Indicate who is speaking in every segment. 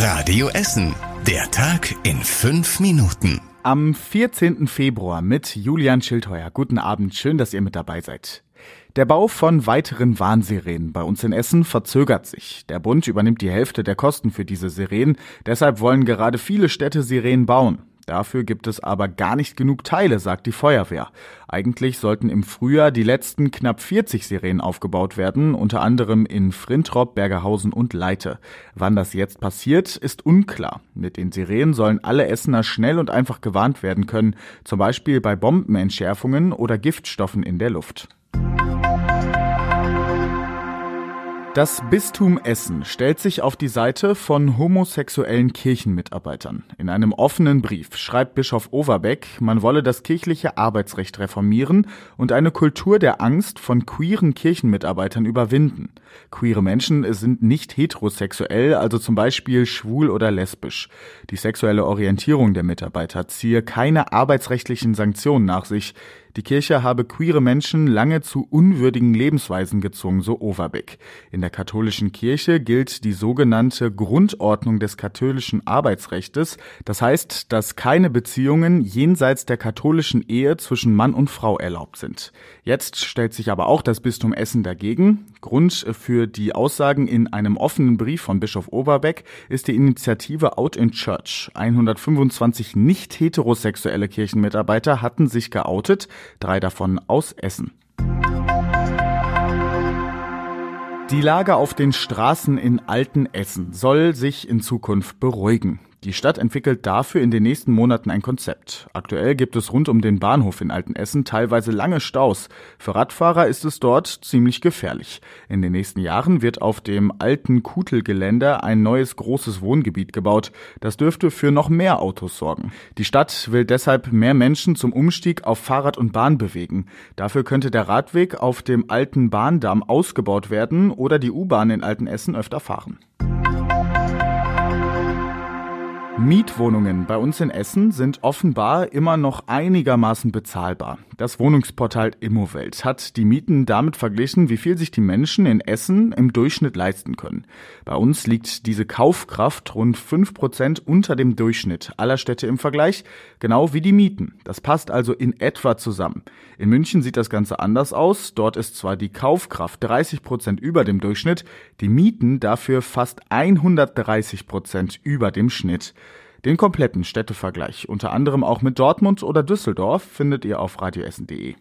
Speaker 1: Radio Essen. Der Tag in fünf Minuten.
Speaker 2: Am 14. Februar mit Julian Schildheuer. Guten Abend, schön, dass ihr mit dabei seid. Der Bau von weiteren Warnsirenen bei uns in Essen verzögert sich. Der Bund übernimmt die Hälfte der Kosten für diese Sirenen. Deshalb wollen gerade viele Städte Sirenen bauen. Dafür gibt es aber gar nicht genug Teile, sagt die Feuerwehr. Eigentlich sollten im Frühjahr die letzten knapp 40 Sirenen aufgebaut werden, unter anderem in Frintrop, Bergerhausen und Leite. Wann das jetzt passiert, ist unklar. Mit den Sirenen sollen alle Essener schnell und einfach gewarnt werden können, zum Beispiel bei Bombenentschärfungen oder Giftstoffen in der Luft. Das Bistum Essen stellt sich auf die Seite von homosexuellen Kirchenmitarbeitern. In einem offenen Brief schreibt Bischof Overbeck, man wolle das kirchliche Arbeitsrecht reformieren und eine Kultur der Angst von queeren Kirchenmitarbeitern überwinden. Queere Menschen sind nicht heterosexuell, also zum Beispiel schwul oder lesbisch. Die sexuelle Orientierung der Mitarbeiter ziehe keine arbeitsrechtlichen Sanktionen nach sich. Die Kirche habe queere Menschen lange zu unwürdigen Lebensweisen gezwungen, so Overbeck. In der katholischen Kirche gilt die sogenannte Grundordnung des katholischen Arbeitsrechtes. Das heißt, dass keine Beziehungen jenseits der katholischen Ehe zwischen Mann und Frau erlaubt sind. Jetzt stellt sich aber auch das Bistum Essen dagegen. Grund für die Aussagen in einem offenen Brief von Bischof Oberbeck ist die Initiative Out in Church. 125 nicht heterosexuelle Kirchenmitarbeiter hatten sich geoutet drei davon aus Essen. Die Lage auf den Straßen in Altenessen soll sich in Zukunft beruhigen. Die Stadt entwickelt dafür in den nächsten Monaten ein Konzept. Aktuell gibt es rund um den Bahnhof in Altenessen teilweise lange Staus. Für Radfahrer ist es dort ziemlich gefährlich. In den nächsten Jahren wird auf dem alten Kutelgelände ein neues großes Wohngebiet gebaut. Das dürfte für noch mehr Autos sorgen. Die Stadt will deshalb mehr Menschen zum Umstieg auf Fahrrad und Bahn bewegen. Dafür könnte der Radweg auf dem alten Bahndamm ausgebaut werden oder die U-Bahn in Altenessen öfter fahren. Mietwohnungen bei uns in Essen sind offenbar immer noch einigermaßen bezahlbar. Das Wohnungsportal Immowelt hat die Mieten damit verglichen, wie viel sich die Menschen in Essen im Durchschnitt leisten können. Bei uns liegt diese Kaufkraft rund fünf Prozent unter dem Durchschnitt aller Städte im Vergleich, genau wie die Mieten. Das passt also in etwa zusammen. In München sieht das Ganze anders aus. Dort ist zwar die Kaufkraft 30 Prozent über dem Durchschnitt, die Mieten dafür fast 130 Prozent über dem Schnitt. Den kompletten Städtevergleich, unter anderem auch mit Dortmund oder Düsseldorf, findet ihr auf radioessen.de.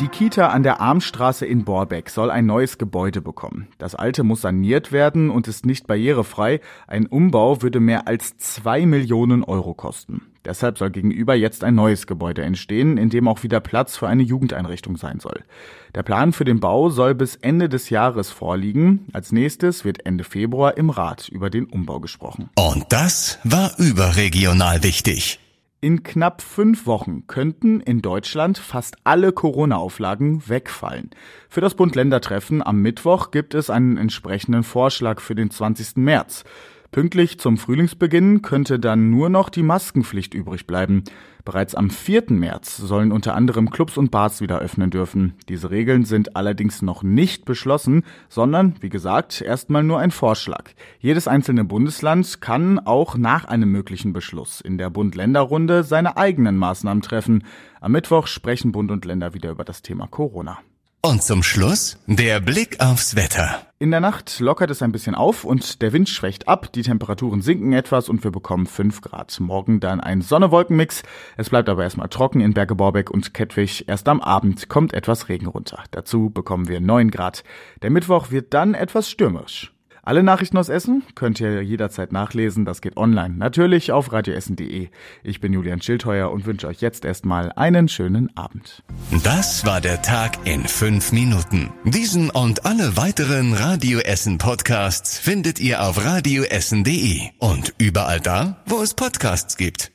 Speaker 2: Die Kita an der Armstraße in Borbeck soll ein neues Gebäude bekommen. Das alte muss saniert werden und ist nicht barrierefrei. Ein Umbau würde mehr als zwei Millionen Euro kosten. Deshalb soll gegenüber jetzt ein neues Gebäude entstehen, in dem auch wieder Platz für eine Jugendeinrichtung sein soll. Der Plan für den Bau soll bis Ende des Jahres vorliegen. Als nächstes wird Ende Februar im Rat über den Umbau gesprochen.
Speaker 1: Und das war überregional wichtig.
Speaker 2: In knapp fünf Wochen könnten in Deutschland fast alle Corona-Auflagen wegfallen. Für das Bund-Länder-Treffen am Mittwoch gibt es einen entsprechenden Vorschlag für den 20. März. Pünktlich zum Frühlingsbeginn könnte dann nur noch die Maskenpflicht übrig bleiben. Bereits am 4. März sollen unter anderem Clubs und Bars wieder öffnen dürfen. Diese Regeln sind allerdings noch nicht beschlossen, sondern, wie gesagt, erstmal nur ein Vorschlag. Jedes einzelne Bundesland kann auch nach einem möglichen Beschluss in der Bund-Länder-Runde seine eigenen Maßnahmen treffen. Am Mittwoch sprechen Bund und Länder wieder über das Thema Corona.
Speaker 1: Und zum Schluss der Blick aufs Wetter.
Speaker 2: In der Nacht lockert es ein bisschen auf und der Wind schwächt ab, die Temperaturen sinken etwas und wir bekommen 5 Grad. Morgen dann ein Sonne-Wolken-Mix. Es bleibt aber erstmal trocken in Berge Borbeck und Kettwig. Erst am Abend kommt etwas Regen runter. Dazu bekommen wir 9 Grad. Der Mittwoch wird dann etwas stürmisch. Alle Nachrichten aus Essen könnt ihr jederzeit nachlesen. Das geht online. Natürlich auf radioessen.de. Ich bin Julian Schildheuer und wünsche euch jetzt erstmal einen schönen Abend.
Speaker 1: Das war der Tag in fünf Minuten. Diesen und alle weiteren Radio Essen Podcasts findet ihr auf radioessen.de und überall da, wo es Podcasts gibt.